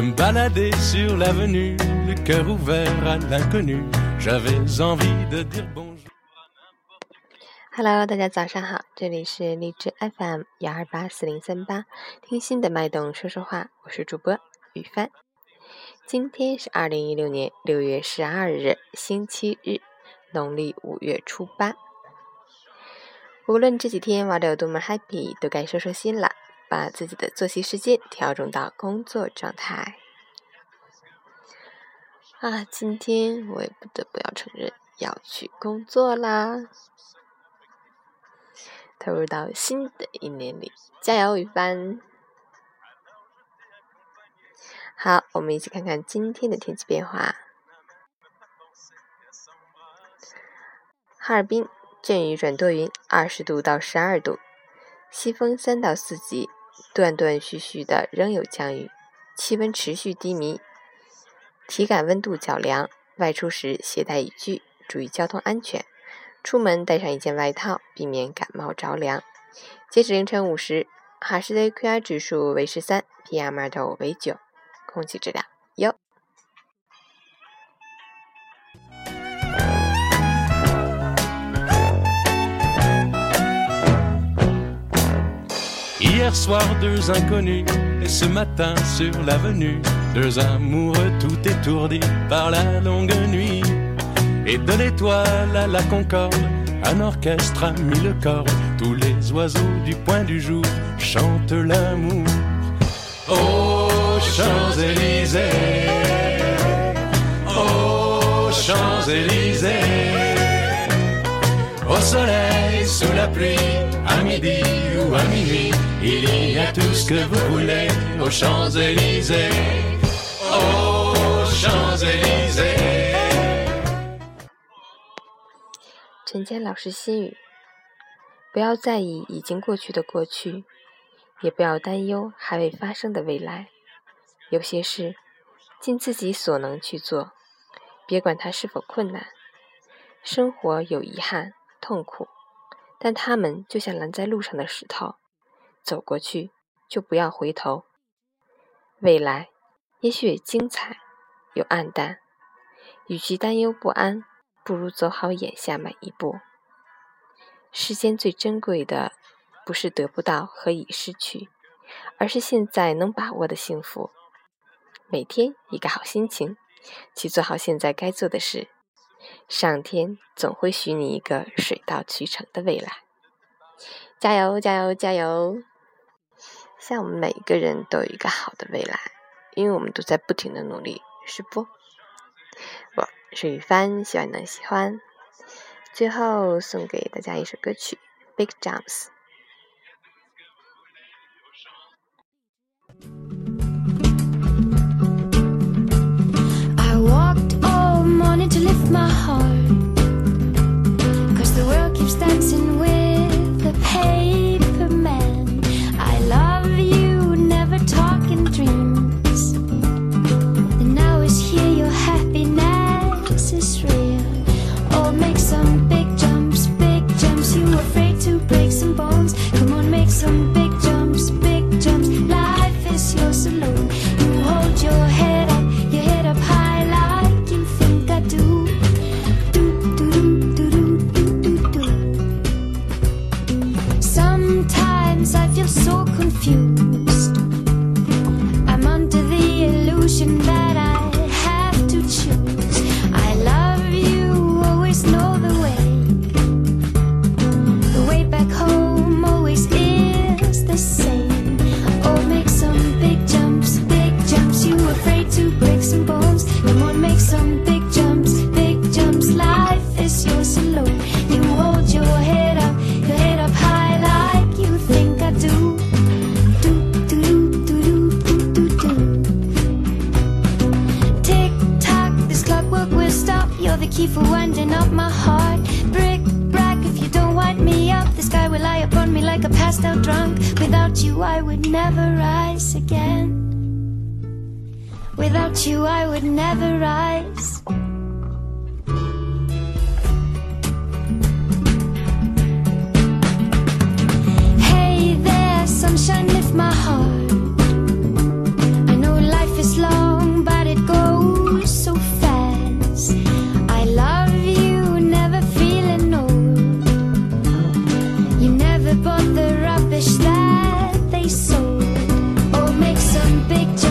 Je me baladais sur l'avenue, le cœur ouvert à l'inconnu. J'avais envie de dire bonjour. Hello，大家早上好，这里是荔枝 FM 幺二八四零三八，听心的脉动说说话，我是主播雨帆。今天是二零一六年六月十二日，星期日，农历五月初八。无论这几天玩的有多么 happy，都该收收心了，把自己的作息时间调整到工作状态。啊，今天我也不得不要承认，要去工作啦，投入到新的一年里，加油，雨帆！好，我们一起看看今天的天气变化。哈尔滨阵雨转多云，二十度到十二度，西风三到四级，断断续续的仍有降雨，气温持续低迷，体感温度较凉。外出时携带雨具，注意交通安全。出门带上一件外套，避免感冒着凉。截止凌晨五时，哈市的 AQI 指数为十三，PM 二点五为九。空气质量优。Hier soir, deux inconnus, et ce matin sur l'avenue, deux amoureux tout étourdis par la longue nuit. Et de l'étoile à la concorde, un orchestre a mis le corps. Tous les oiseaux du point du jour chantent l'amour. Oh, Champs-Élysées. Aux Champs-Élysées. Au soleil, sous la pluie, à midi ou à minuit, il y a tout ce que vous voulez aux Champs-Élysées. 陈坚老师心语：不要在意已经过去的过去，也不要担忧还未发生的未来。有些事，尽自己所能去做，别管它是否困难。生活有遗憾、痛苦，但他们就像拦在路上的石头，走过去就不要回头。未来也许也精彩，有暗淡，与其担忧不安，不如走好眼下每一步。世间最珍贵的，不是得不到和已失去，而是现在能把握的幸福。每天一个好心情，去做好现在该做的事，上天总会许你一个水到渠成的未来。加油，加油，加油！希望我们每一个人都有一个好的未来，因为我们都在不停的努力，是不？我是雨帆，希望你能喜欢。最后送给大家一首歌曲《Big Jumps》。Like a passed out drunk. Without you, I would never rise again. Without you, I would never rise. big